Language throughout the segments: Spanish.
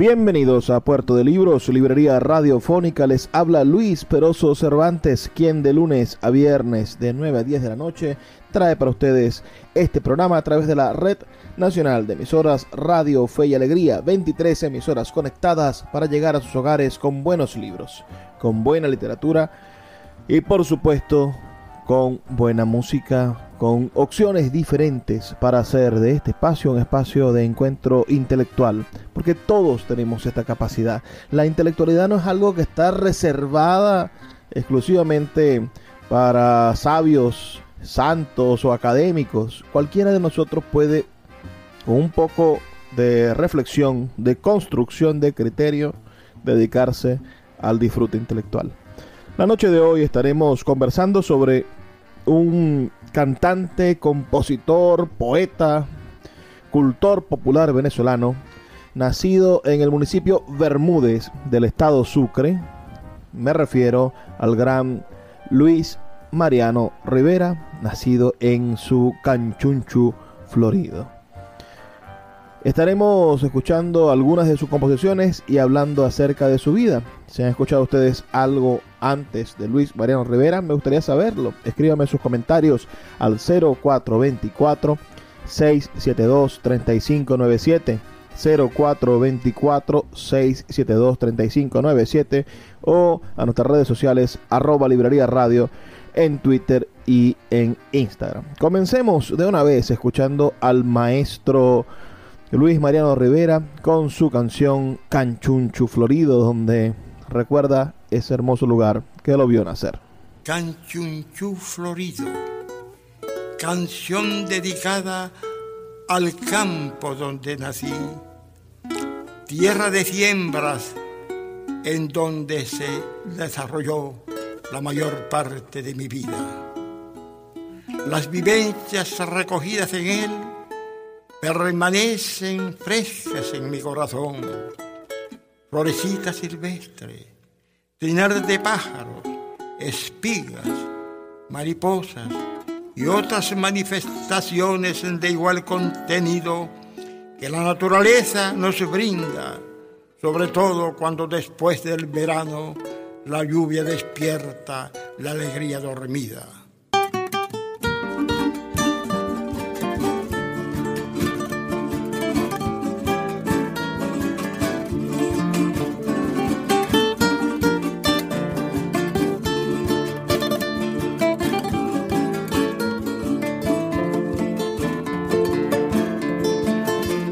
Bienvenidos a Puerto de Libros, librería radiofónica. Les habla Luis Peroso Cervantes, quien de lunes a viernes de 9 a 10 de la noche trae para ustedes este programa a través de la Red Nacional de Emisoras Radio Fe y Alegría. 23 emisoras conectadas para llegar a sus hogares con buenos libros, con buena literatura y por supuesto con buena música, con opciones diferentes para hacer de este espacio un espacio de encuentro intelectual, porque todos tenemos esta capacidad. La intelectualidad no es algo que está reservada exclusivamente para sabios, santos o académicos. Cualquiera de nosotros puede, con un poco de reflexión, de construcción de criterio, dedicarse al disfrute intelectual. La noche de hoy estaremos conversando sobre un cantante, compositor, poeta, cultor popular venezolano, nacido en el municipio Bermúdez del estado Sucre. Me refiero al gran Luis Mariano Rivera, nacido en su Canchunchu, Florido. Estaremos escuchando algunas de sus composiciones y hablando acerca de su vida. Si han escuchado ustedes algo antes de Luis Mariano Rivera, me gustaría saberlo. Escríbame sus comentarios al 0424 672 3597. 0424 672 3597 o a nuestras redes sociales arroba librería radio en Twitter y en Instagram. Comencemos de una vez escuchando al maestro Luis Mariano Rivera con su canción Canchunchu Florido, donde recuerda ese hermoso lugar que lo vio nacer. Canchunchu Florido, canción dedicada al campo donde nací, tierra de siembras en donde se desarrolló la mayor parte de mi vida. Las vivencias recogidas en él permanecen frescas en mi corazón. Florecita silvestre, trinar de pájaros, espigas, mariposas y otras manifestaciones de igual contenido que la naturaleza nos brinda, sobre todo cuando después del verano la lluvia despierta la alegría dormida.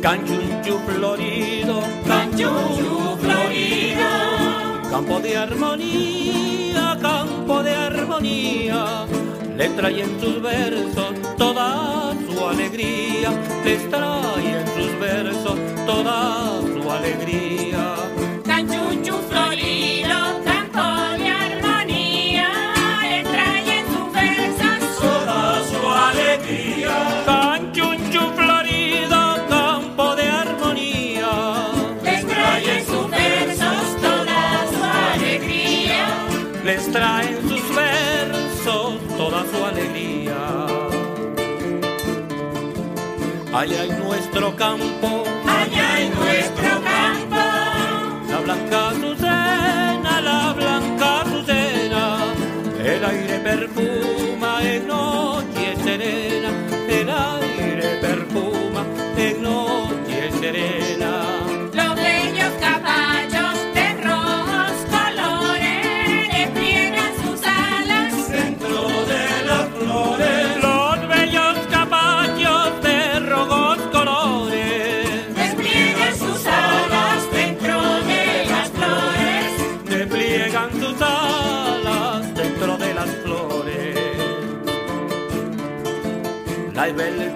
Canchunchu florido, canchunchu florido, campo de armonía, campo de armonía, le trae en sus versos toda su alegría, les trae en sus versos toda su alegría. Les trae en sus versos toda su alegría. Allá en nuestro campo, Allá en nuestro campo, la blanca azucena, la blanca azucena, el aire perfuma en noche serena, el aire perfuma en noche serena.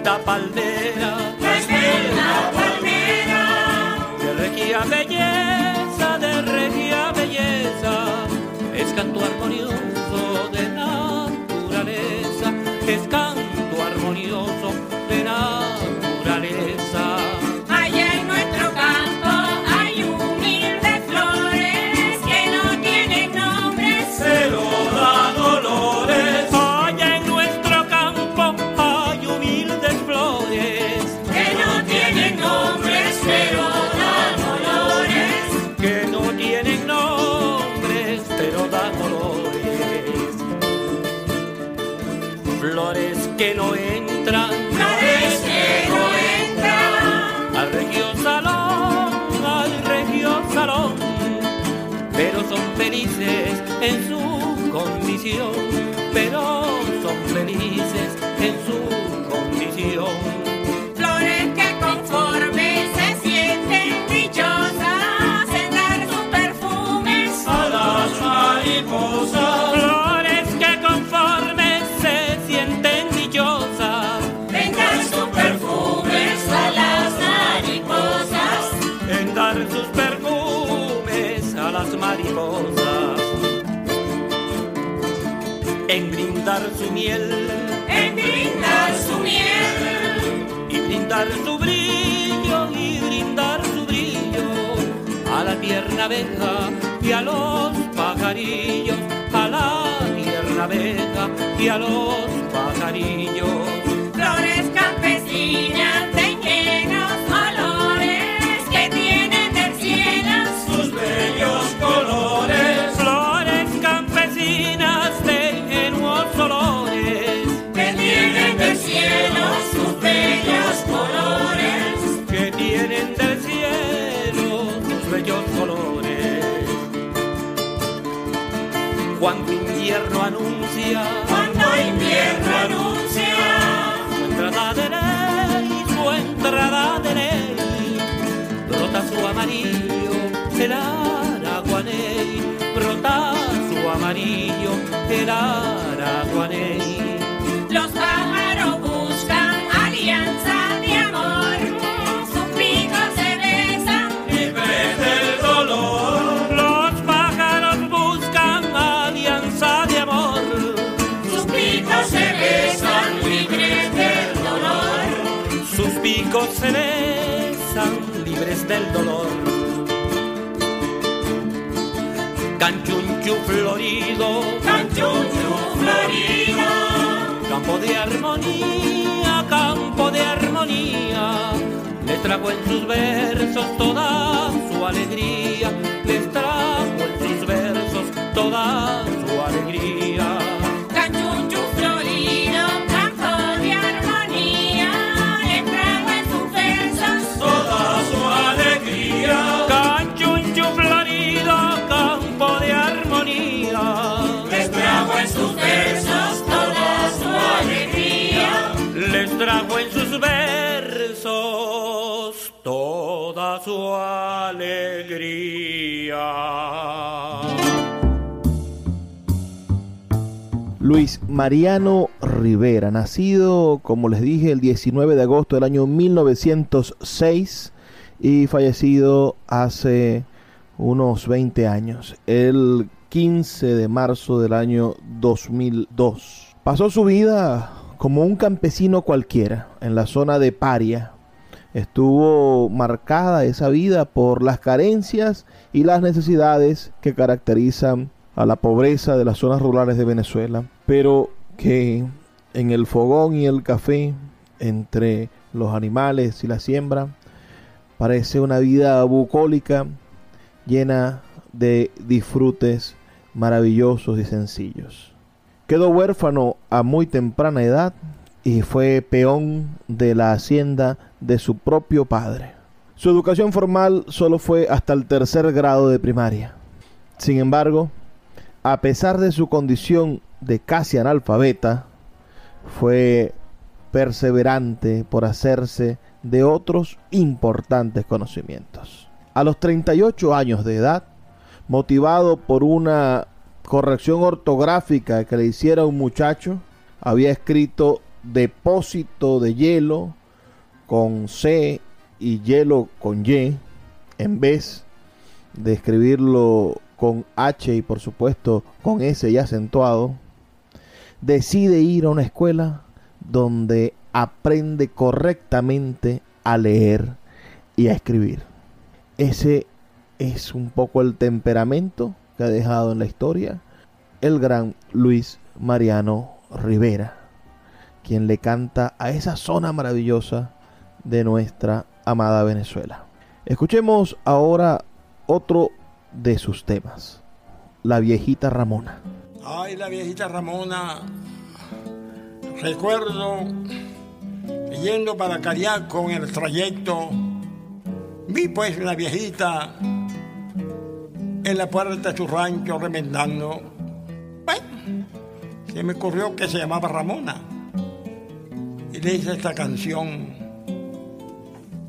Esbelta palmera, la esbelta palmera, de regia belleza, de regia belleza, es canto armonioso de naturaleza, es canto armonioso felices en su condición, pero son felices su miel. En brindar su miel, y brindar su brillo y brindar su brillo a la tierna abeja y a los pajarillos, a la tierna abeja y a los pajarillos. flores campesinas invierno anuncia. Cuando invierno anuncia. Su entrada de ley, su entrada de ley, brota su amarillo, el araguaney, brota su amarillo, el araguaney. Besan libres del dolor. Canchunchu florido, Canchunchu florido, campo de armonía, campo de armonía. Les trajo en sus versos toda su alegría, les trajo en sus versos toda versos toda su alegría. Luis Mariano Rivera, nacido, como les dije, el 19 de agosto del año 1906 y fallecido hace unos 20 años, el 15 de marzo del año 2002. Pasó su vida como un campesino cualquiera en la zona de Paria. Estuvo marcada esa vida por las carencias y las necesidades que caracterizan a la pobreza de las zonas rurales de Venezuela, pero que en el fogón y el café, entre los animales y la siembra, parece una vida bucólica llena de disfrutes maravillosos y sencillos. Quedó huérfano a muy temprana edad y fue peón de la hacienda de su propio padre. Su educación formal solo fue hasta el tercer grado de primaria. Sin embargo, a pesar de su condición de casi analfabeta, fue perseverante por hacerse de otros importantes conocimientos. A los 38 años de edad, motivado por una corrección ortográfica que le hiciera un muchacho, había escrito depósito de hielo con C y hielo con Y, en vez de escribirlo con H y por supuesto con S y acentuado, decide ir a una escuela donde aprende correctamente a leer y a escribir. Ese es un poco el temperamento que ha dejado en la historia el gran Luis Mariano Rivera, quien le canta a esa zona maravillosa de nuestra amada Venezuela. Escuchemos ahora otro de sus temas, La viejita Ramona. Ay, la viejita Ramona. Recuerdo yendo para Cariaco en el trayecto, vi pues la viejita en la puerta de su rancho remendando. Se me ocurrió que se llamaba Ramona. Y le hice esta canción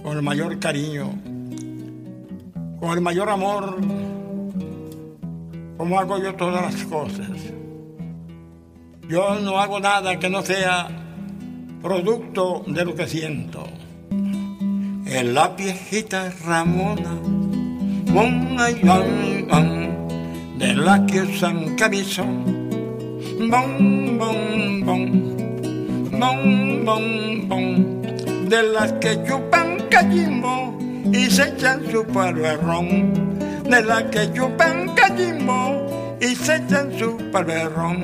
con el mayor cariño, con el mayor amor, como hago yo todas las cosas. Yo no hago nada que no sea producto de lo que siento. En la viejita Ramona, ay, ay, de la que usan camisón, bon, bon, bon, bon, bon, bon, de las que chupan cachimbo y se echan su palo de las que chupan cachimbo y se echan su palo de ron,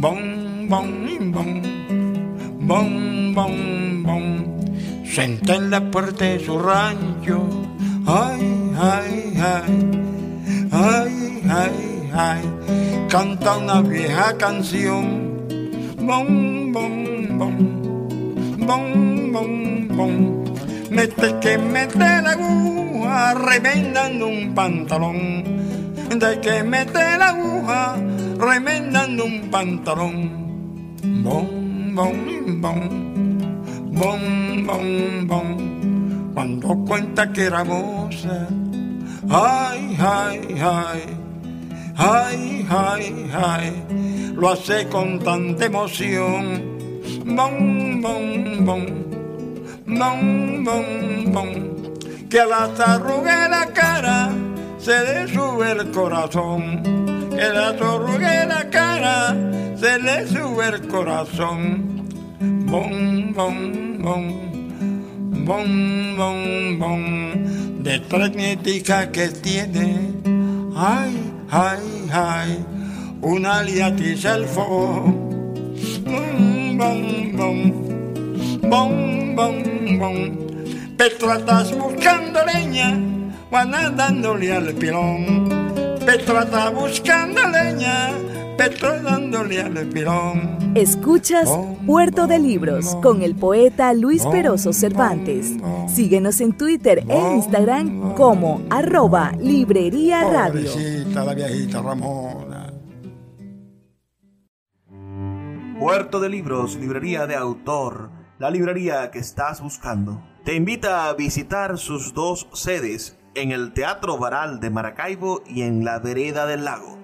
bon, bon, bon bom, bom, bom. Senté en la puerta de su rancho, ay, ay, ay, ay, ay, ay, canta una vieja canción, bom, bom, bom, bom, bom, bom. Mete que mete la aguja, remendando un pantalón, de que mete la aguja, remendando un pantalón, bom bom, bom, bom, bom, bom. Cuando cuenta que era moza, ay, ay, ay, ay, ay, ay, lo hace con tanta emoción, bom, bom, bom, bom, bom, bom, que a las arrugas de la cara se le sube el corazón, que la arrugas la cara se le sube el corazón. Bom, bom, bom, bom, bom, bom, de trenética que tiene. Ay, ay, ay, una liatiza al fuego. Bom, bom, bom, bom, bom. Petra estás buscando leña, Juana dándole al pilón. Petra está buscando leña, Petra dándole al pilón. Escuchas Puerto de Libros con el poeta Luis Peroso Cervantes. Síguenos en Twitter e Instagram como arroba Librería Radio. La viejita Ramona. Puerto de Libros, librería de autor, la librería que estás buscando. Te invita a visitar sus dos sedes en el Teatro Varal de Maracaibo y en la Vereda del Lago.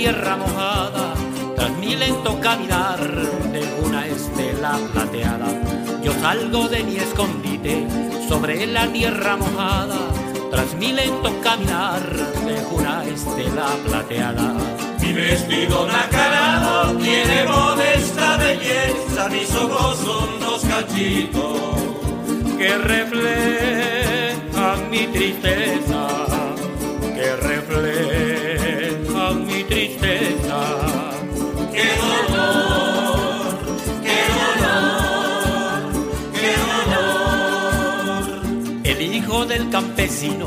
Tierra mojada tras mi lento caminar de una estela plateada yo salgo de mi escondite sobre la tierra mojada tras mi lento caminar de una estela plateada Mi vestido nacarado tiene modesta belleza, mis ojos son dos cachitos. que reflejan mi tristeza, que reflejan hijo del campesino,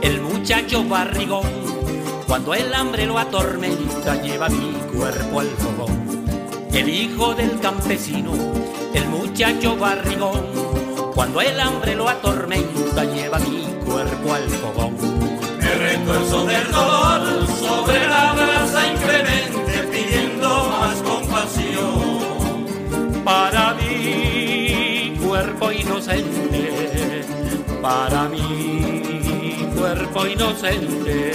el muchacho barrigón, cuando el hambre lo atormenta, lleva mi cuerpo al fogón. El hijo del campesino, el muchacho barrigón, cuando el hambre lo atormenta, lleva mi cuerpo al fogón. Me retuerzo del dolor sobre la brasa inclemente pidiendo más compasión. para mi cuerpo inocente, para mi cuerpo inocente.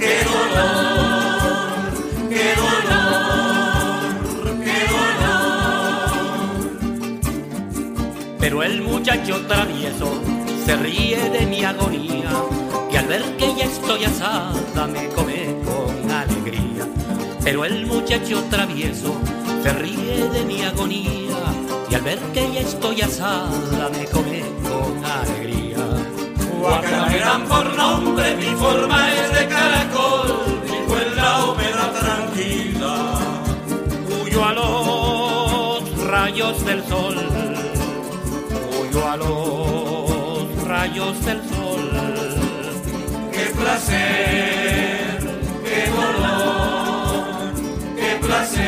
¡Qué dolor! ¡Qué dolor! ¡Qué dolor! Pero el muchacho travieso se ríe de mi agonía, que al ver que ya estoy asada me come con alegría. Pero el muchacho travieso se ríe de mi agonía, y al ver que ya estoy asada me come con alegría. Guacara me dan por nombre, mi forma es de caracol, en la humedad tranquila. Huyo a los rayos del sol, huyo a los rayos del sol. ¡Qué placer! ¡Qué dolor! ¡Qué placer!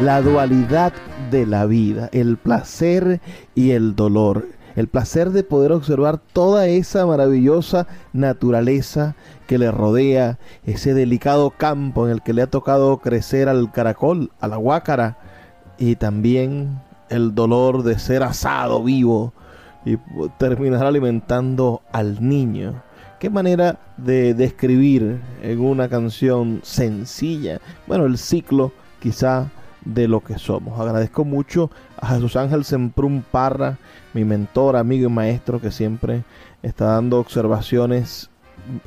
La dualidad de la vida, el placer y el dolor. El placer de poder observar toda esa maravillosa naturaleza que le rodea, ese delicado campo en el que le ha tocado crecer al caracol, a la guácara, y también el dolor de ser asado vivo y terminar alimentando al niño. Qué manera de describir en una canción sencilla, bueno, el ciclo quizá de lo que somos. Agradezco mucho a Jesús Ángel Semprún Parra, mi mentor, amigo y maestro, que siempre está dando observaciones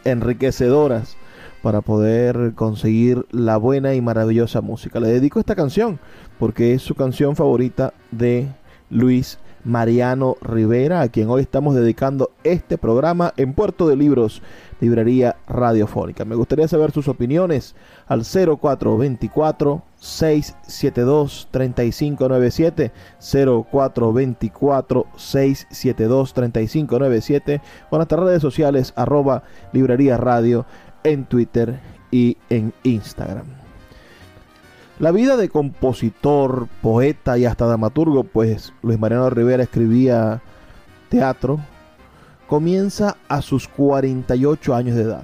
enriquecedoras para poder conseguir la buena y maravillosa música. Le dedico esta canción porque es su canción favorita de Luis Mariano Rivera, a quien hoy estamos dedicando este programa en Puerto de Libros, Librería Radiofónica. Me gustaría saber sus opiniones al 0424 672 3597 0424 672 3597 o en nuestras redes sociales arroba librería radio en Twitter y en Instagram. La vida de compositor, poeta y hasta dramaturgo, pues Luis Mariano Rivera escribía teatro, comienza a sus 48 años de edad.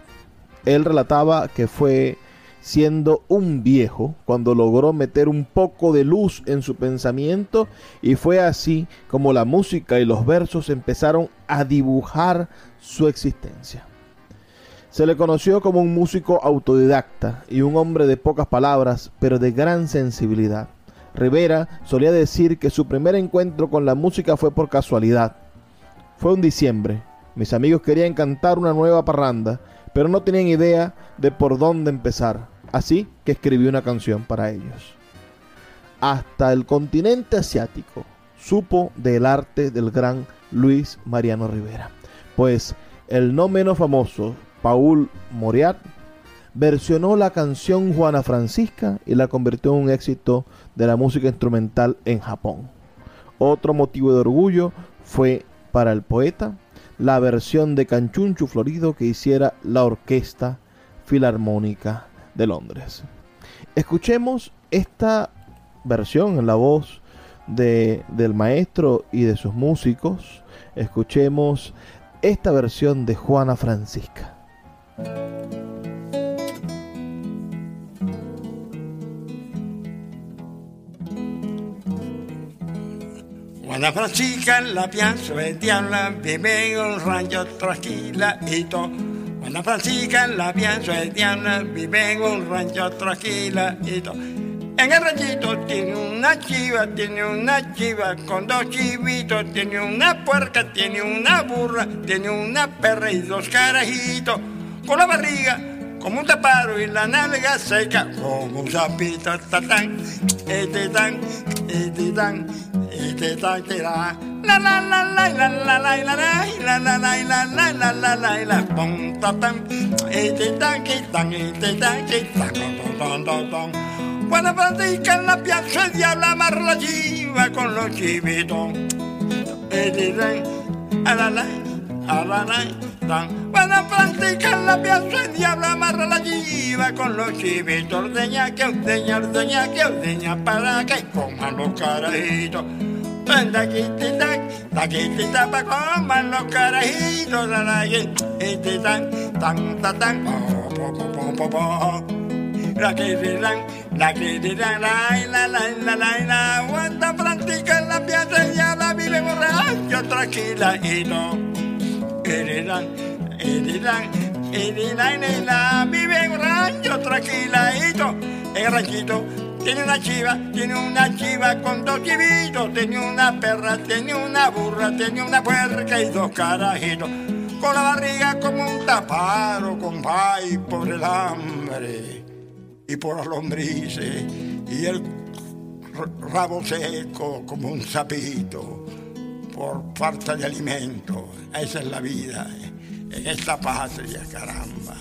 Él relataba que fue siendo un viejo cuando logró meter un poco de luz en su pensamiento y fue así como la música y los versos empezaron a dibujar su existencia. Se le conoció como un músico autodidacta y un hombre de pocas palabras, pero de gran sensibilidad. Rivera solía decir que su primer encuentro con la música fue por casualidad. Fue un diciembre. Mis amigos querían cantar una nueva parranda, pero no tenían idea de por dónde empezar. Así que escribí una canción para ellos. hasta el continente asiático supo del arte del gran Luis Mariano Rivera. Pues el no menos famoso Paul Moriat versionó la canción Juana Francisca y la convirtió en un éxito de la música instrumental en Japón. Otro motivo de orgullo fue para el poeta la versión de Canchunchu Florido que hiciera la Orquesta Filarmónica de Londres. Escuchemos esta versión en la voz de, del maestro y de sus músicos. Escuchemos esta versión de Juana Francisca. Juana Francisca la piazza del diablo vive en un rancho tranquiladito. Juana Francisca la piazza del diablo vive en un rancho tranquiladito. En el ranchito tiene una chiva, tiene una chiva con dos chivitos, tiene una puerca, tiene una burra, tiene una perra y dos carajitos. Con la barriga como un taparo y la nalga seca como un sapito, tatán, este tan, este tan, este tan, que la la la la la la la la la la la la la la la la la la pom tatán, este tan, que tan, este tan, que tan, ton ton ton Cuando practica en la piazza el diablo amarra la chiva con los chivitos. Este tan, a la la, a la la, tan. Cuando practica en la piazza el diablo amarra la chiva con los chivitos. Ordeña que ordeña, ordeña que ordeña para que coman los carajitos. Taquitita, taquitita pa' coman los carajitos. La la este tan, tan, tan, po, po, po, po, po. La que dirán, la que dirán, la la la la la la Aguanta practica en la piazza y la vive borracho tranquila y no. Herirán, herirán, herirán, la vive borracho tranquila y no. En el ranchito tiene una chiva, tiene una chiva con dos chivitos, tiene una perra, tiene una burra, tiene una puerca y dos carajitos. Con la barriga como un taparo, compay, por el hambre y por las lombrices y el rabo seco como un sapito por falta de alimento. Esa es la vida en esta patria, caramba.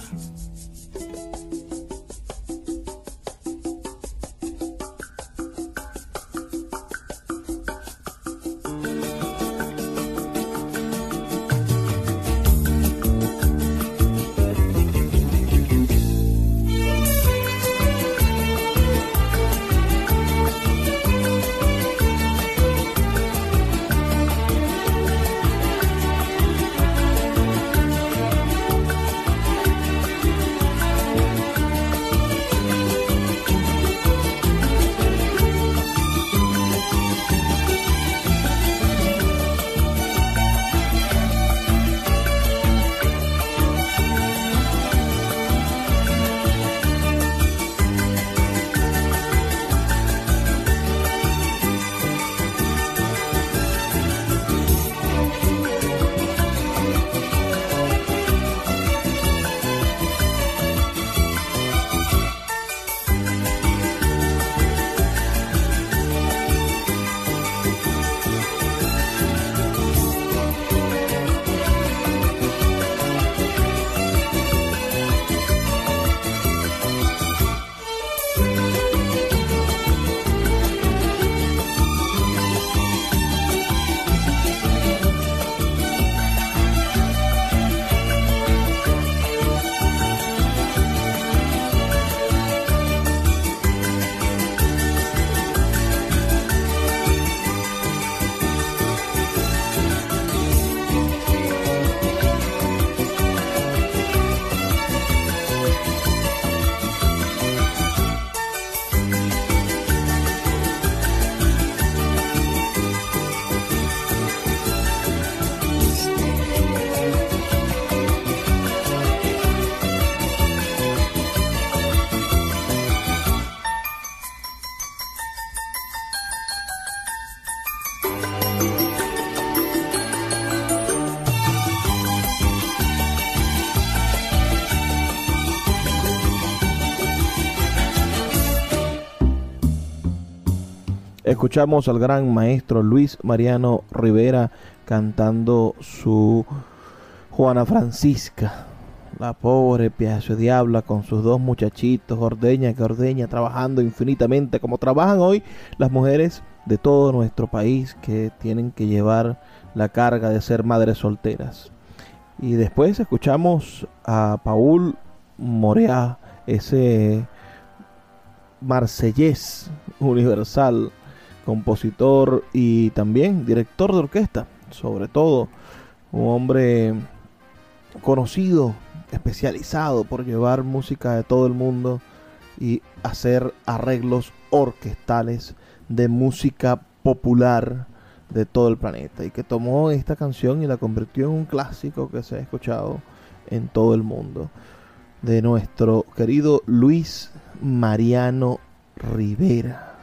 Escuchamos al gran maestro Luis Mariano Rivera cantando su Juana Francisca, la pobre pedazo de diabla con sus dos muchachitos, ordeña que ordeña, trabajando infinitamente como trabajan hoy las mujeres de todo nuestro país que tienen que llevar la carga de ser madres solteras. Y después escuchamos a Paul Morea, ese marsellés universal, compositor y también director de orquesta, sobre todo un hombre conocido, especializado por llevar música de todo el mundo y hacer arreglos orquestales de música popular de todo el planeta y que tomó esta canción y la convirtió en un clásico que se ha escuchado en todo el mundo de nuestro querido Luis Mariano Rivera,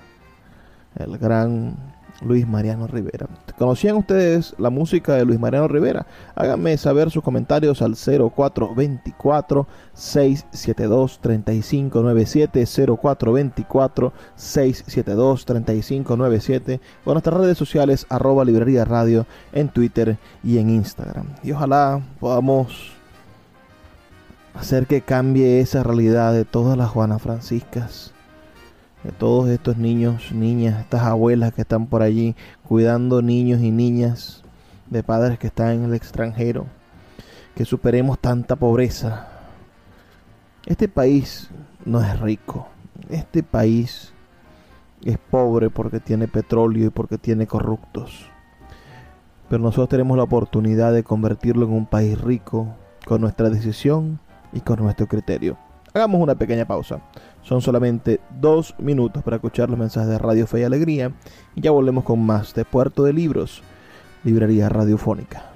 el gran Luis Mariano Rivera. ¿Conocían ustedes la música de Luis Mariano Rivera? Háganme saber sus comentarios al 0424-672-3597, 0424-672-3597 o nuestras redes sociales arroba librería radio en Twitter y en Instagram. Y ojalá podamos hacer que cambie esa realidad de todas las Juanas Franciscas de todos estos niños, niñas, estas abuelas que están por allí cuidando niños y niñas de padres que están en el extranjero, que superemos tanta pobreza. Este país no es rico, este país es pobre porque tiene petróleo y porque tiene corruptos. Pero nosotros tenemos la oportunidad de convertirlo en un país rico con nuestra decisión y con nuestro criterio. Hagamos una pequeña pausa. Son solamente dos minutos para escuchar los mensajes de Radio Fe y Alegría y ya volvemos con más de Puerto de Libros, Librería Radiofónica.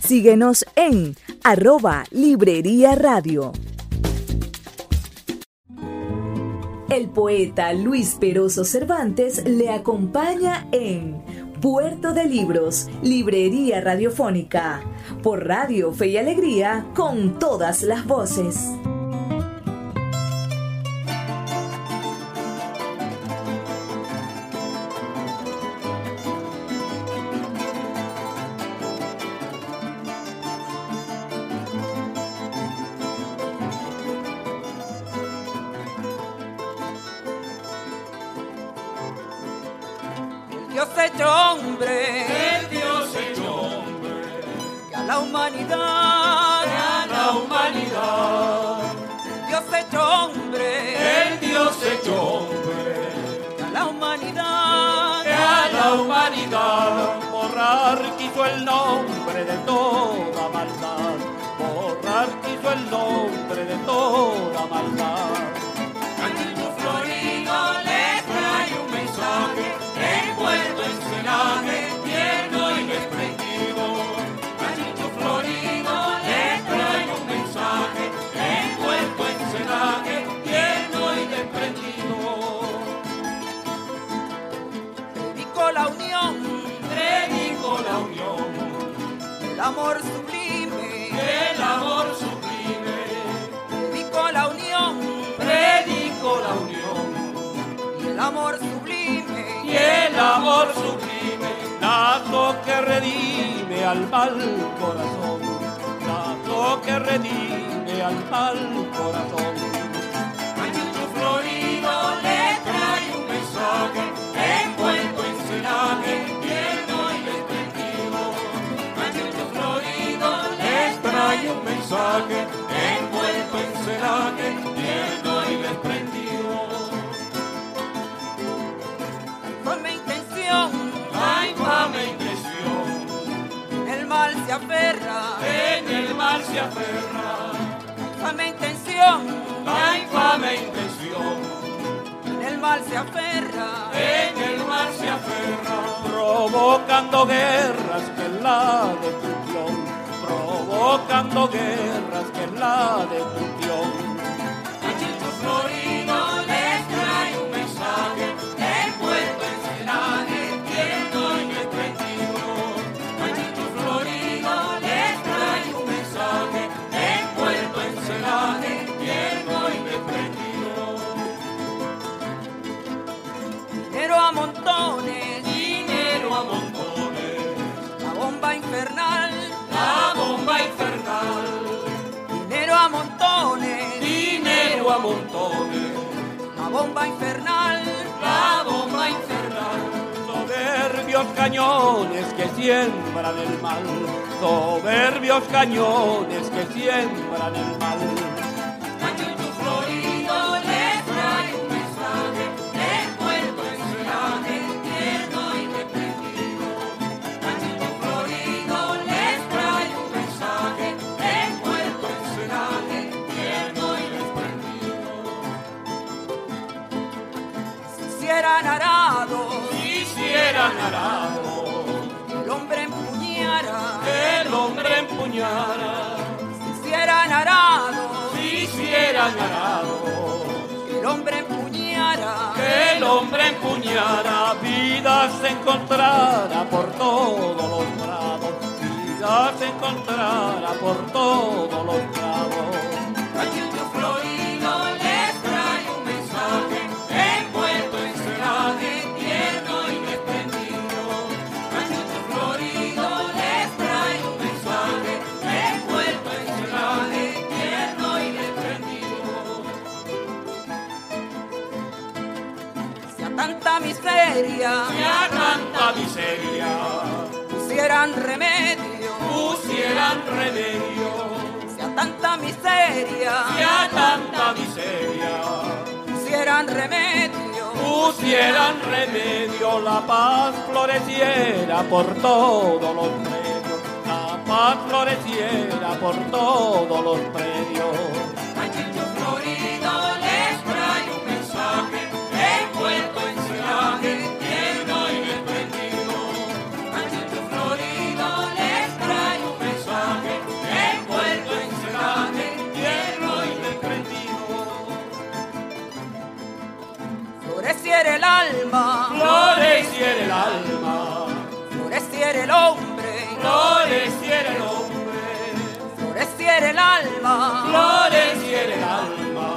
Síguenos en arroba Librería Radio. El poeta Luis Peroso Cervantes le acompaña en Puerto de Libros, Librería Radiofónica, por Radio Fe y Alegría, con todas las voces. Amor sublime, el amor sublime. predico la unión, Predico la unión. y el amor sublime, y el amor sublime, lazo que redime al mal corazón, lazo que redime al mal corazón. Un mensaje envuelto en celaje, tierno y desprendido. forma intención, La infame impresión el mal se aferra, en el mal se aferra. forma intención, La infame en el mal se aferra, en el mal se aferra. Provocando guerras que la destrucción. Provocando guerras que la destrucción. La bomba infernal, la bomba infernal, soberbios cañones que siembran el mal, soberbios cañones que siembran el mal. Arado, el hombre empuñara, el hombre empuñara, si hicieran arado, quisieran arado. el hombre empuñara. Que el hombre empuñara, vida se encontrara por todos los prados, vida se encontrara por todos los prados. Machucho miseria. Si a tanta miseria. Pusieran remedio, pusieran remedio, si a tanta miseria. Si a tanta miseria. Pusieran remedio. pusieran remedio, la paz floreciera por todos los medios, la paz floreciera por todos los medios. Floreciera el alma, Floreciera el alma, floreciera el hombre, floreciera el hombre, floreciera el alma, floreciera el alma,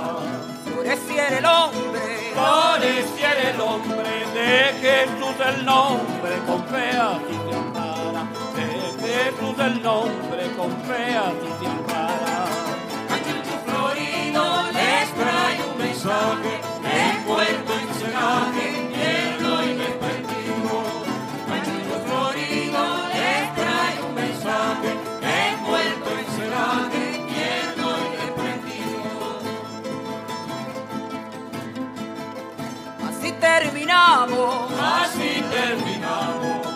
floreciera el hombre. floreciera el hombre, de Jesús el nombre, con fe así se ampara, de Jesús el nombre, con fe así se ampara. Machucho florido les trae un mensaje, terminamos. Así terminamos.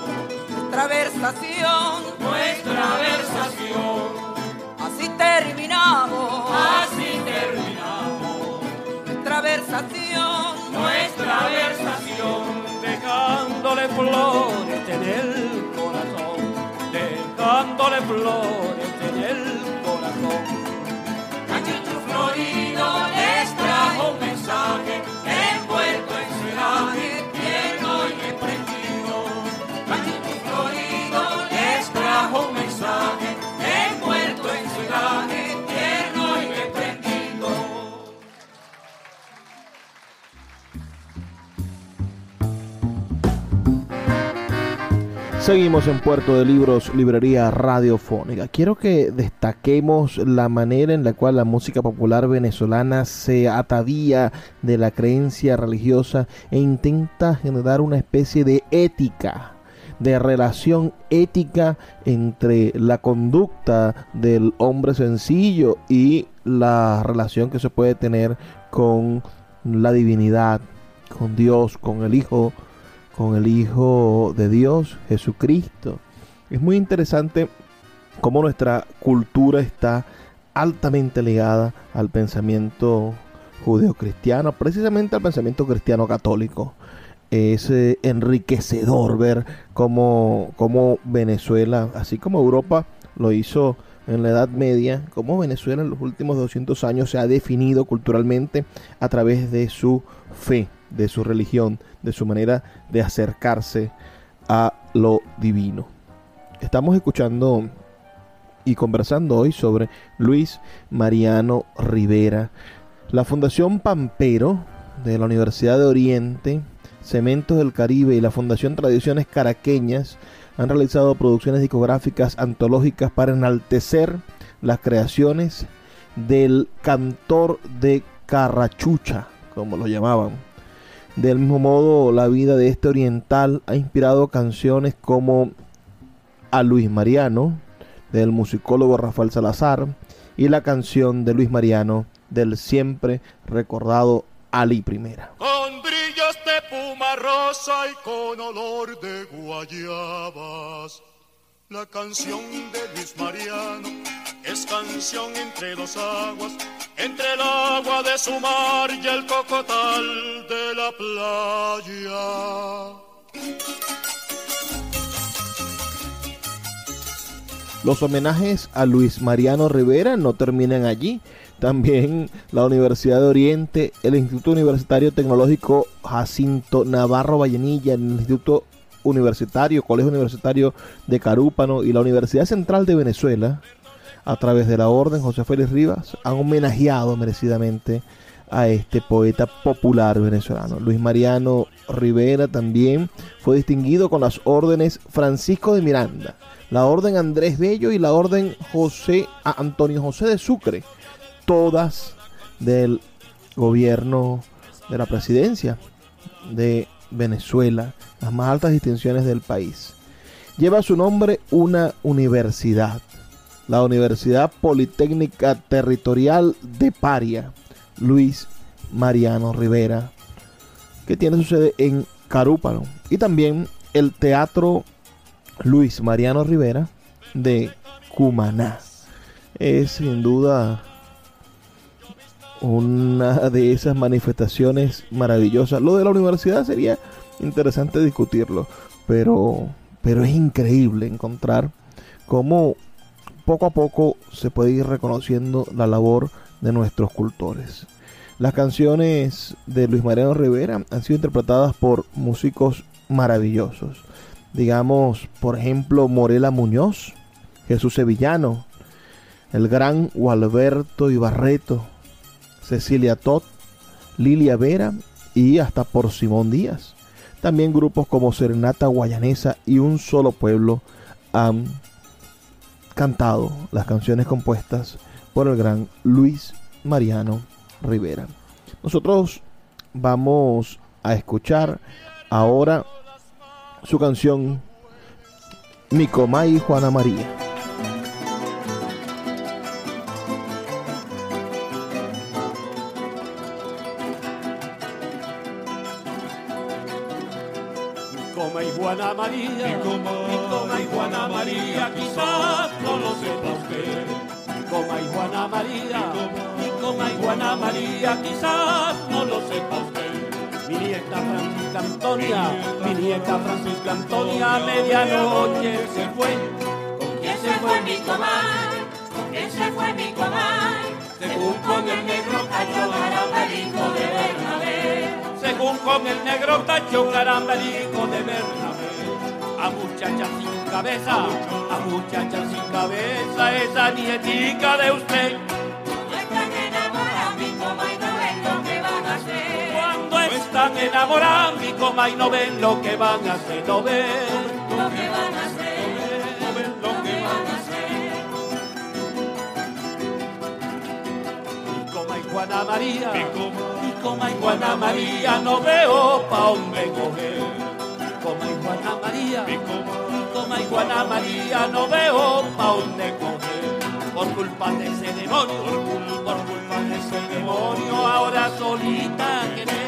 Nuestra versación, nuestra versación, así terminamos. Así terminamos. Nuestra versación. nuestra versación, dejándole flores en el corazón, dejándole flores en el corazón. Machucho florido les trajo un mensaje, Seguimos en Puerto de Libros, Librería Radiofónica. Quiero que destaquemos la manera en la cual la música popular venezolana se atavía de la creencia religiosa e intenta generar una especie de ética, de relación ética entre la conducta del hombre sencillo y la relación que se puede tener con la divinidad, con Dios, con el Hijo con el Hijo de Dios, Jesucristo. Es muy interesante cómo nuestra cultura está altamente ligada al pensamiento judeocristiano, precisamente al pensamiento cristiano católico. Es eh, enriquecedor ver cómo, cómo Venezuela, así como Europa lo hizo en la Edad Media, cómo Venezuela en los últimos 200 años se ha definido culturalmente a través de su fe, de su religión, de su manera de acercarse a lo divino. Estamos escuchando y conversando hoy sobre Luis Mariano Rivera. La Fundación Pampero de la Universidad de Oriente, Cementos del Caribe y la Fundación Tradiciones Caraqueñas han realizado producciones discográficas antológicas para enaltecer las creaciones del cantor de carrachucha, como lo llamaban. Del mismo modo, la vida de este oriental ha inspirado canciones como a Luis Mariano, del musicólogo Rafael Salazar, y la canción de Luis Mariano, del siempre recordado Ali Primera. Con brillos de puma rosa y con olor de guayabas. La canción de Luis Mariano es canción entre dos aguas, entre el agua de su mar y el cocotal de la playa. Los homenajes a Luis Mariano Rivera no terminan allí. También la Universidad de Oriente, el Instituto Universitario Tecnológico Jacinto Navarro Vallenilla, el Instituto Universitario, Colegio Universitario de Carúpano y la Universidad Central de Venezuela, a través de la Orden José Félix Rivas, han homenajeado merecidamente a este poeta popular venezolano. Luis Mariano Rivera también fue distinguido con las órdenes Francisco de Miranda, la orden Andrés Bello y la orden José Antonio José de Sucre, todas del gobierno de la presidencia de Venezuela, las más altas distinciones del país. Lleva su nombre una universidad, la Universidad Politécnica Territorial de Paria, Luis Mariano Rivera, que tiene su sede en Carúpano, y también el Teatro Luis Mariano Rivera de Cumaná. Es sin duda una de esas manifestaciones maravillosas. Lo de la universidad sería interesante discutirlo, pero, pero es increíble encontrar cómo poco a poco se puede ir reconociendo la labor de nuestros cultores. Las canciones de Luis Mariano Rivera han sido interpretadas por músicos maravillosos digamos, por ejemplo, Morela Muñoz, Jesús Sevillano, el gran Gualberto Ibarreto, Cecilia Todd, Lilia Vera y hasta por Simón Díaz. También grupos como Serenata Guayanesa y Un Solo Pueblo han cantado las canciones compuestas por el gran Luis Mariano Rivera. Nosotros vamos a escuchar ahora su canción Mi Comay Juana María. Mi nieta Francisca Antonia, medianoche se fue. ¿Con quién se fue mi comal? ¿Con quién se fue mi comal? Según con el negro cacho garambelico de Bernabé. Según con el negro tacho garambelico de Bernabé. A muchacha sin cabeza, a muchacha sin cabeza, esa nietica de usted. Están enamorados, mi coma y no ven lo que van a hacer, no ven. Lo que van a hacer. No ven lo que que van a hacer. Mi coma y Juana María, mi coma y Juana María, no veo pa' dónde coger. Mi coma y Juana María, mi coma y Juana María, no veo pa' dónde coger. Por culpa de ese demonio, por culpa de ese demonio, ahora solita querer.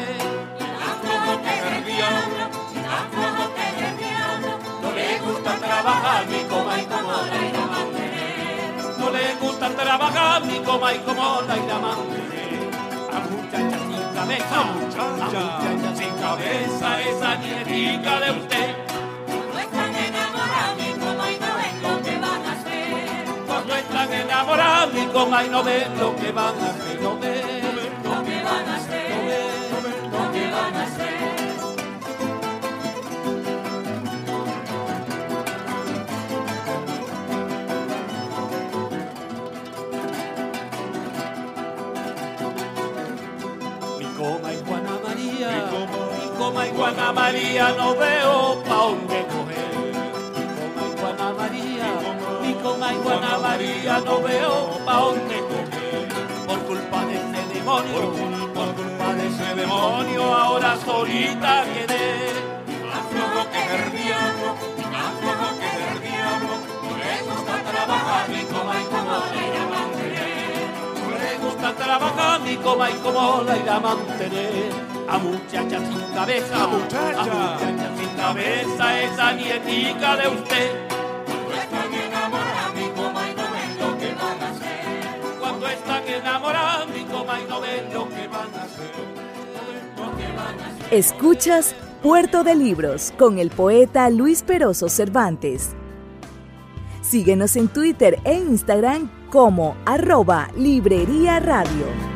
Del diablo. No le gusta trabajar, mi coma y como la irá a mantener. No le gusta trabajar, mi coma y como la irá a mantener. A muchacha sin cabeza, a muchacha sin cabeza, esa nietica de usted. No están enamorados mi coma y no ven lo que van a hacer. Cuando están enamorados, mi coma y no ven lo que van a hacer, no ven. Y Juana María, no veo pa' dónde coger. Coma y Juana María, coma y Juana María, no veo pa' dónde coger. Por culpa de ese demonio, por culpa de ese demonio, ahora solita viene. Aflojo que el diablo, que el diablo, no le gusta trabajar ni coma y como a mantener. No le gusta trabajar ni coma y como la irá a mantener. A muchacha sin cabeza, a muchacha, a muchacha sin cabeza, esa nietica de usted. Cuando están enamorados ni coma y no ven lo que van a hacer. Cuando están enamorados ni coma y no ven lo que van a hacer. Lo que van a hacer. Escuchas Puerto de Libros con el poeta Luis Peroso Cervantes. Síguenos en Twitter e Instagram como arroba Librería Radio.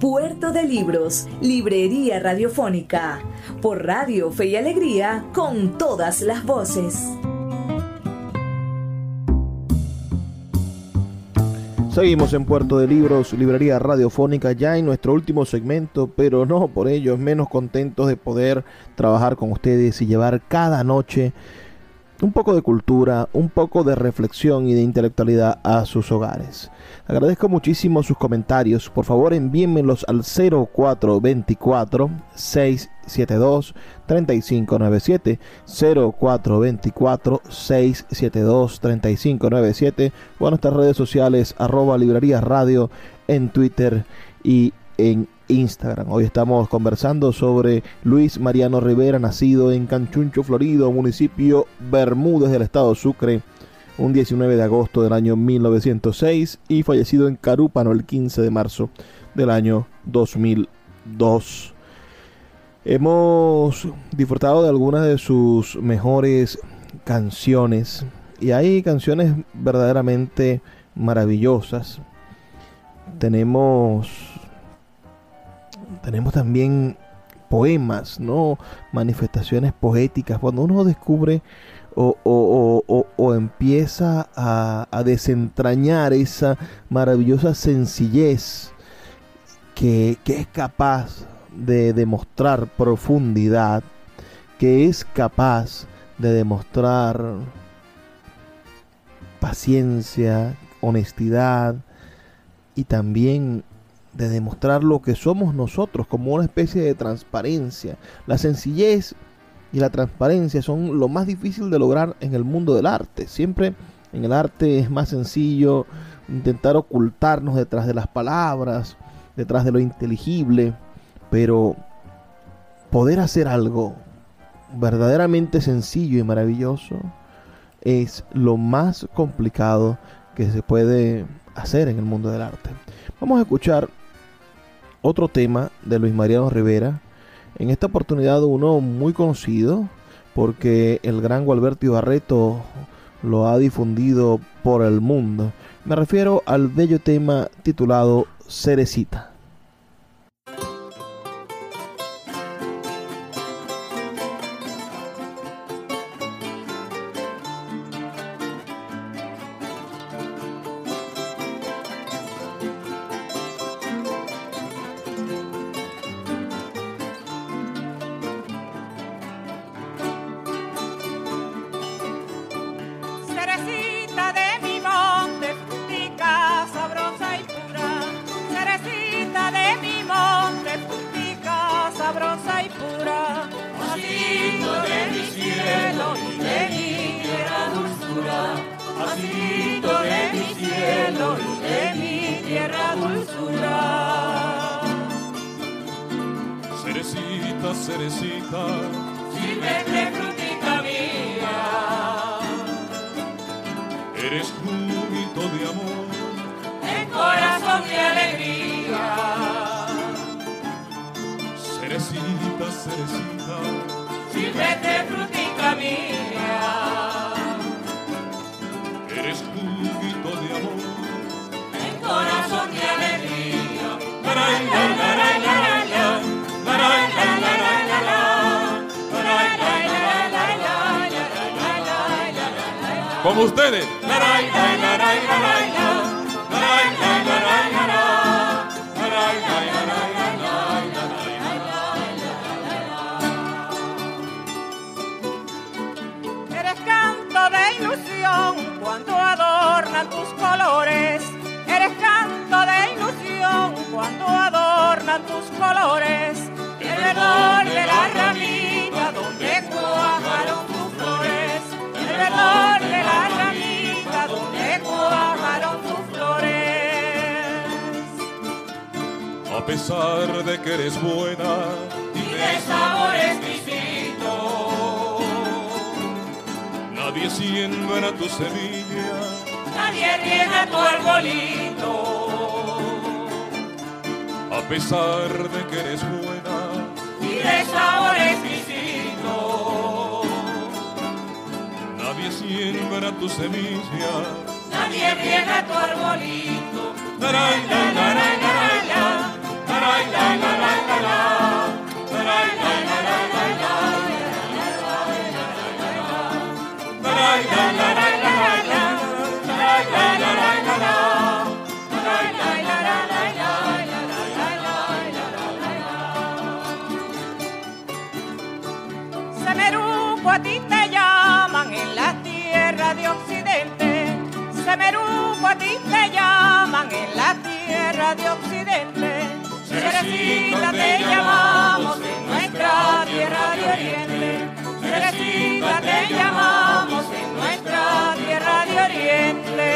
Puerto de Libros, Librería Radiofónica, por Radio Fe y Alegría, con todas las voces. Seguimos en Puerto de Libros, Librería Radiofónica, ya en nuestro último segmento, pero no por ello menos contentos de poder trabajar con ustedes y llevar cada noche un poco de cultura, un poco de reflexión y de intelectualidad a sus hogares. Agradezco muchísimo sus comentarios. Por favor, envíenmelos al 0424 672 3597 0424 672 3597 o en nuestras redes sociales arroba librerías radio en Twitter y en Instagram. Hoy estamos conversando sobre Luis Mariano Rivera, nacido en Canchuncho, Florido, municipio Bermúdez del estado Sucre, un 19 de agosto del año 1906 y fallecido en Carúpano el 15 de marzo del año 2002. Hemos disfrutado de algunas de sus mejores canciones y hay canciones verdaderamente maravillosas. Tenemos tenemos también poemas, ¿no? Manifestaciones poéticas. Cuando uno descubre o, o, o, o empieza a, a, desentrañar esa maravillosa sencillez que, que es capaz de demostrar profundidad, que es capaz de demostrar paciencia, honestidad y también de demostrar lo que somos nosotros como una especie de transparencia. La sencillez y la transparencia son lo más difícil de lograr en el mundo del arte. Siempre en el arte es más sencillo intentar ocultarnos detrás de las palabras, detrás de lo inteligible, pero poder hacer algo verdaderamente sencillo y maravilloso es lo más complicado que se puede hacer en el mundo del arte. Vamos a escuchar otro tema de Luis Mariano Rivera. En esta oportunidad uno muy conocido porque el gran Gualberto Barreto lo ha difundido por el mundo. Me refiero al bello tema titulado Cerecita. mujercita, simple frutita mía. Eres juguito de amor, el corazón de alegría. Cerecita, cerecita. Como ustedes. Eres canto de ilusión cuando adornan tus colores. Eres canto de ilusión cuando adornan tus colores. El verdor la ramita pesar de que eres buena. Y de sabor exquisito, nadie siembra tu semilla, nadie riega tu arbolito. A pesar de que eres buena. Y de sabor exquisito, nadie siembra tu semilla, nadie riega tu arbolito. La, la, Semeruco a ti te llaman en la tierra de Occidente. Cerecita te llamamos en nuestra tierra de Oriente. Cerecita te llamamos en nuestra tierra de Oriente.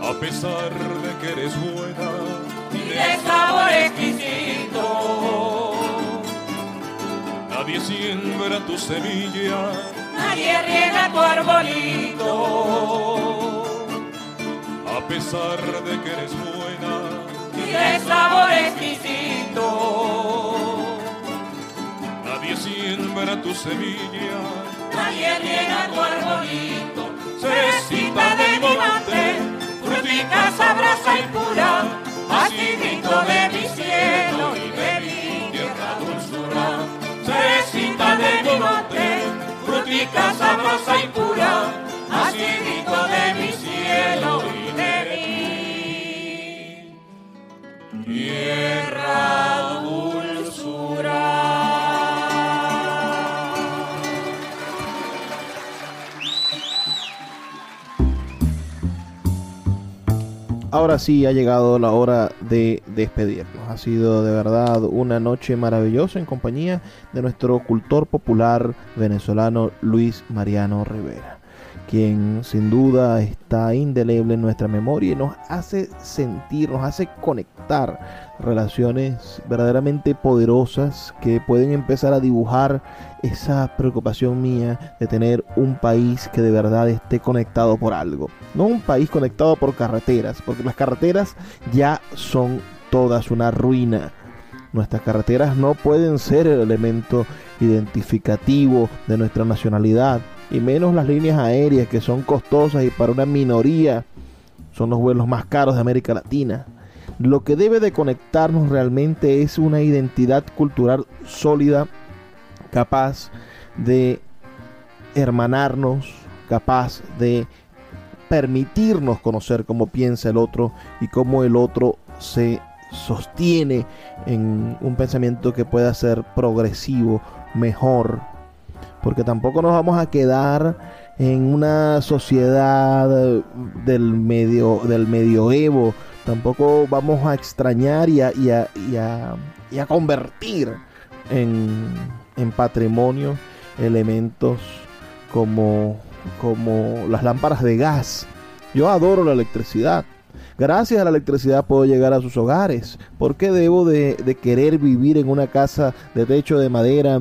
A pesar de que eres buena y de sabor exquisito, nadie siembra tu semilla, nadie riega tu arbolito. A pesar de que eres buena y de sabor exquisito, nadie siembra tu semilla, nadie riega tu arbolito. Cerecita de mi monte, frutica sabrosa y pura, acidito de mi cielo y de mi tierra dulzura. Cerecita de mi frutica sabrosa y pura, acidito de mi cielo y de mi tierra Ahora sí ha llegado la hora de despedirnos. Ha sido de verdad una noche maravillosa en compañía de nuestro cultor popular venezolano Luis Mariano Rivera, quien sin duda está indeleble en nuestra memoria y nos hace sentir, nos hace conectar relaciones verdaderamente poderosas que pueden empezar a dibujar esa preocupación mía de tener un país que de verdad esté conectado por algo. No un país conectado por carreteras, porque las carreteras ya son todas una ruina. Nuestras carreteras no pueden ser el elemento identificativo de nuestra nacionalidad, y menos las líneas aéreas que son costosas y para una minoría son los vuelos más caros de América Latina. Lo que debe de conectarnos realmente es una identidad cultural sólida capaz de hermanarnos, capaz de permitirnos conocer cómo piensa el otro y cómo el otro se sostiene en un pensamiento que pueda ser progresivo, mejor. Porque tampoco nos vamos a quedar en una sociedad del medio del medioevo. Tampoco vamos a extrañar y a, y a, y a, y a convertir en en patrimonio elementos como, como las lámparas de gas. Yo adoro la electricidad. Gracias a la electricidad puedo llegar a sus hogares. ¿Por qué debo de, de querer vivir en una casa de techo de madera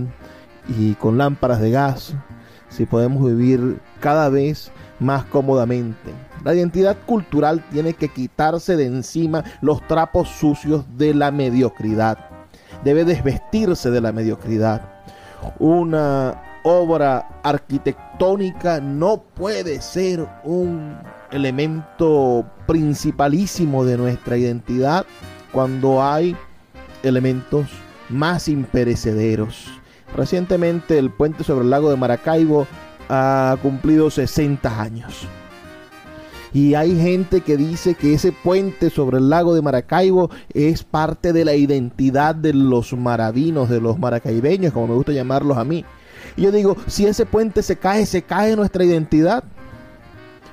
y con lámparas de gas? si podemos vivir cada vez más cómodamente. La identidad cultural tiene que quitarse de encima los trapos sucios de la mediocridad. Debe desvestirse de la mediocridad. Una obra arquitectónica no puede ser un elemento principalísimo de nuestra identidad cuando hay elementos más imperecederos. Recientemente el puente sobre el lago de Maracaibo ha cumplido 60 años. Y hay gente que dice que ese puente sobre el lago de Maracaibo es parte de la identidad de los maravinos, de los maracaibeños, como me gusta llamarlos a mí. Y yo digo, si ese puente se cae, se cae nuestra identidad.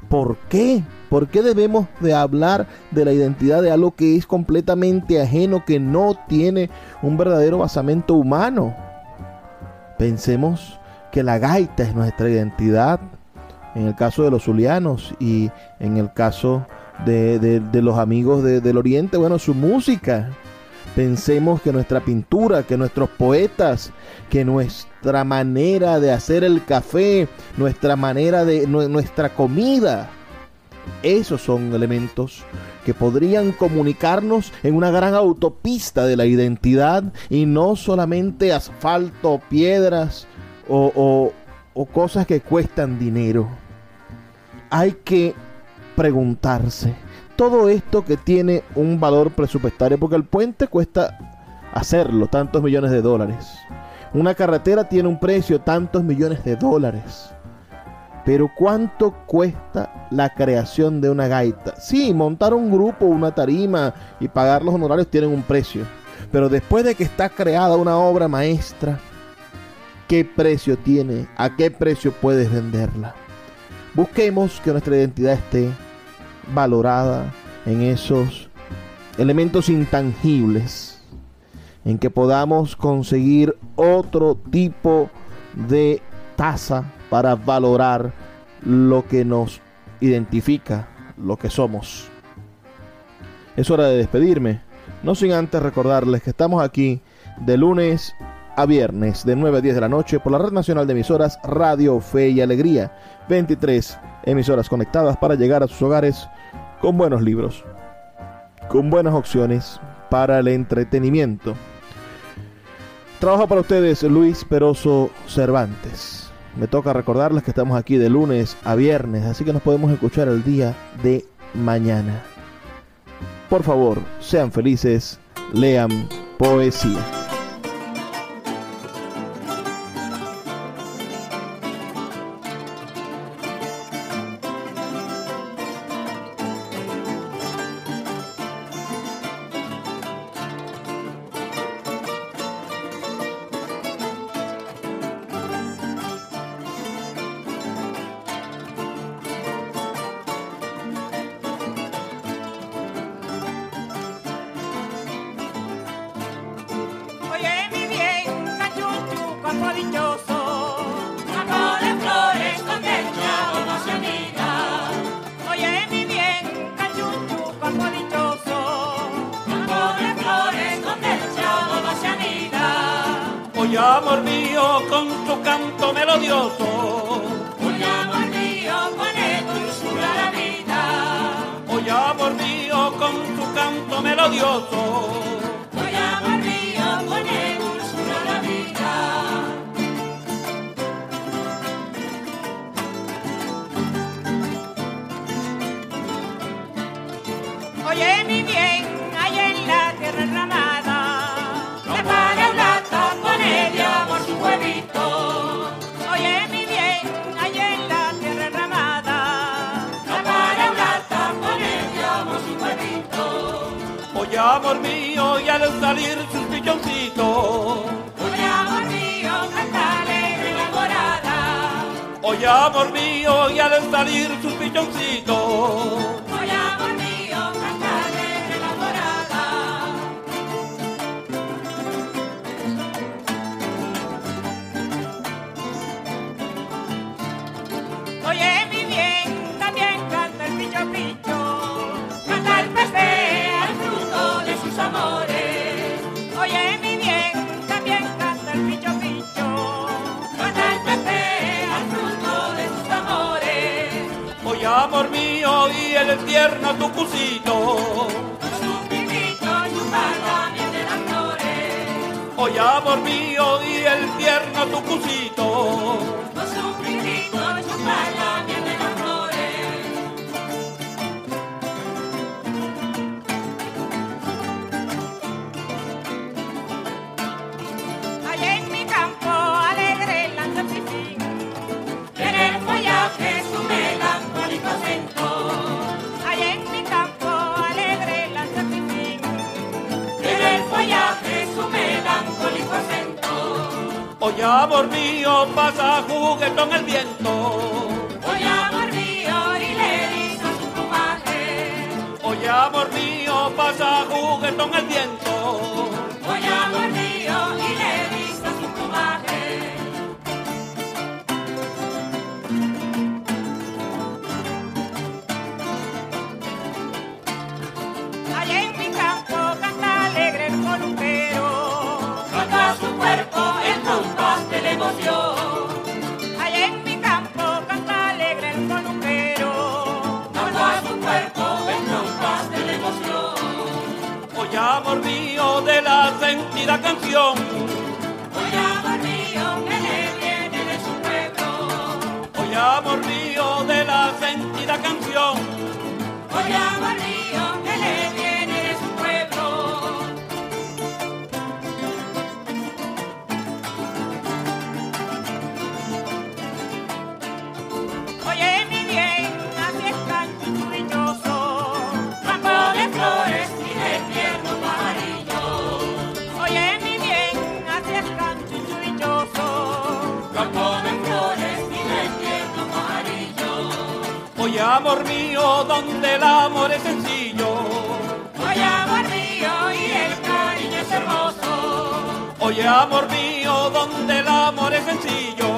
¿Por qué? ¿Por qué debemos de hablar de la identidad de algo que es completamente ajeno, que no tiene un verdadero basamento humano? Pensemos que la gaita es nuestra identidad, en el caso de los zulianos y en el caso de, los amigos del oriente, bueno, su música. Pensemos que nuestra pintura, que nuestros poetas, que nuestra manera de hacer el café, nuestra manera de nuestra comida, esos son elementos que podrían comunicarnos en una gran autopista de la identidad y no solamente asfalto, piedras o, o cosas que cuestan dinero. Hay que preguntarse, todo esto que tiene un valor presupuestario, porque el puente cuesta hacerlo, tantos millones de dólares. Una carretera tiene un precio, tantos millones de dólares. Pero ¿cuánto cuesta la creación de una gaita? Sí, montar un grupo, una tarima y pagar los honorarios tienen un precio. Pero después de que está creada una obra maestra, ¿qué precio tiene? ¿A qué precio puedes venderla? Busquemos que nuestra identidad esté valorada en esos elementos intangibles, en que podamos conseguir otro tipo de tasa para valorar lo que nos identifica, lo que somos. Es hora de despedirme, no sin antes recordarles que estamos aquí de lunes a viernes de 9 a 10 de la noche por la Red Nacional de Emisoras Radio Fe y Alegría. 23 emisoras conectadas para llegar a sus hogares con buenos libros, con buenas opciones para el entretenimiento. Trabajo para ustedes Luis Peroso Cervantes. Me toca recordarles que estamos aquí de lunes a viernes, así que nos podemos escuchar el día de mañana. Por favor, sean felices, lean poesía. bordío con tu canto melodioso. Amor mío, y al salir sus pichoncitos. Oye, amor mío, canta alegre la morada. Oye, amor mío, y al salir sus pichoncitos. Amor mío, y el tierno tu cusito. Su pipito chupa miel de las flores. Oye, amor mío, y el tierno tu cusito. Su pipito de Oye, amor mío, pasa juguetón el viento. Hoy amor mío y le eriza su plumaje. Oye, amor mío, pasa juguetón el viento. Hoy amor mío Amor mío, de la sentida canción. Hoy amor mío que le viene de su pueblo. Oye, amor mío, de la sentida canción. Hoy amor mío que le viene amor mío, donde el amor es sencillo. Hoy amor mío y el cariño es hermoso. Oye, amor mío, donde el amor es sencillo.